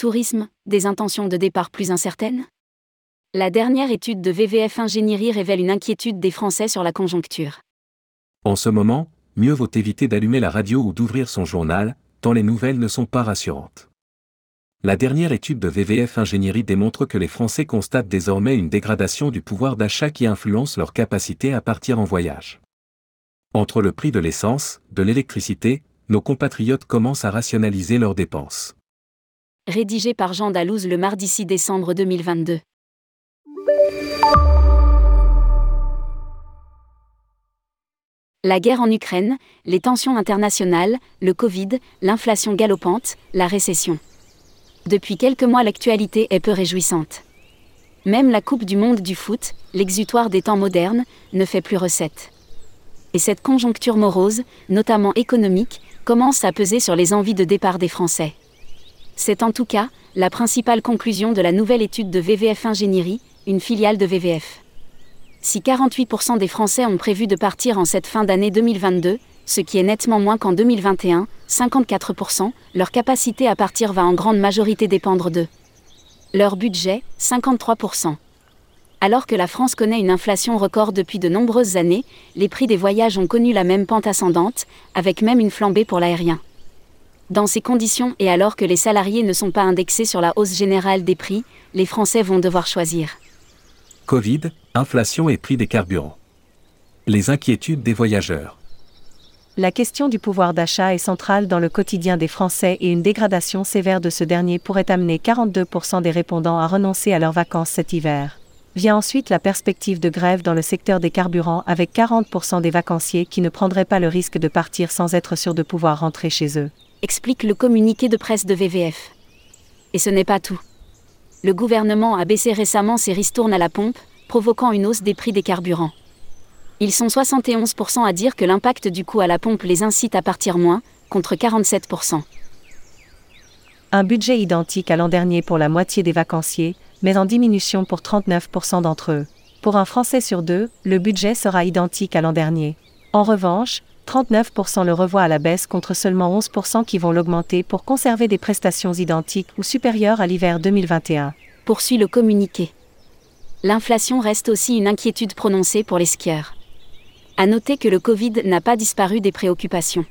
Tourisme, des intentions de départ plus incertaines? La dernière étude de VVF Ingénierie révèle une inquiétude des Français sur la conjoncture. En ce moment, mieux vaut éviter d'allumer la radio ou d'ouvrir son journal, tant les nouvelles ne sont pas rassurantes. La dernière étude de VVF Ingénierie démontre que les Français constatent désormais une dégradation du pouvoir d'achat qui influence leur capacité à partir en voyage. Entre le prix de l'essence, de l'électricité, nos compatriotes commencent à rationaliser leurs dépenses. Rédigé par Jean Dalouse le mardi 6 décembre 2022. La guerre en Ukraine, les tensions internationales, le Covid, l'inflation galopante, la récession. Depuis quelques mois, l'actualité est peu réjouissante. Même la Coupe du Monde du foot, l'exutoire des temps modernes, ne fait plus recette. Et cette conjoncture morose, notamment économique, commence à peser sur les envies de départ des Français. C'est en tout cas la principale conclusion de la nouvelle étude de VVF Ingénierie, une filiale de VVF. Si 48% des Français ont prévu de partir en cette fin d'année 2022, ce qui est nettement moins qu'en 2021, 54%, leur capacité à partir va en grande majorité dépendre d'eux. Leur budget, 53%. Alors que la France connaît une inflation record depuis de nombreuses années, les prix des voyages ont connu la même pente ascendante, avec même une flambée pour l'aérien. Dans ces conditions et alors que les salariés ne sont pas indexés sur la hausse générale des prix, les Français vont devoir choisir. Covid, inflation et prix des carburants. Les inquiétudes des voyageurs la question du pouvoir d'achat est centrale dans le quotidien des Français et une dégradation sévère de ce dernier pourrait amener 42% des répondants à renoncer à leurs vacances cet hiver. Vient ensuite la perspective de grève dans le secteur des carburants avec 40% des vacanciers qui ne prendraient pas le risque de partir sans être sûrs de pouvoir rentrer chez eux. Explique le communiqué de presse de VVF. Et ce n'est pas tout. Le gouvernement a baissé récemment ses ristournes à la pompe, provoquant une hausse des prix des carburants. Ils sont 71% à dire que l'impact du coût à la pompe les incite à partir moins, contre 47%. Un budget identique à l'an dernier pour la moitié des vacanciers, mais en diminution pour 39% d'entre eux. Pour un Français sur deux, le budget sera identique à l'an dernier. En revanche, 39% le revoient à la baisse contre seulement 11% qui vont l'augmenter pour conserver des prestations identiques ou supérieures à l'hiver 2021. Poursuit le communiqué. L'inflation reste aussi une inquiétude prononcée pour les skieurs. À noter que le Covid n'a pas disparu des préoccupations.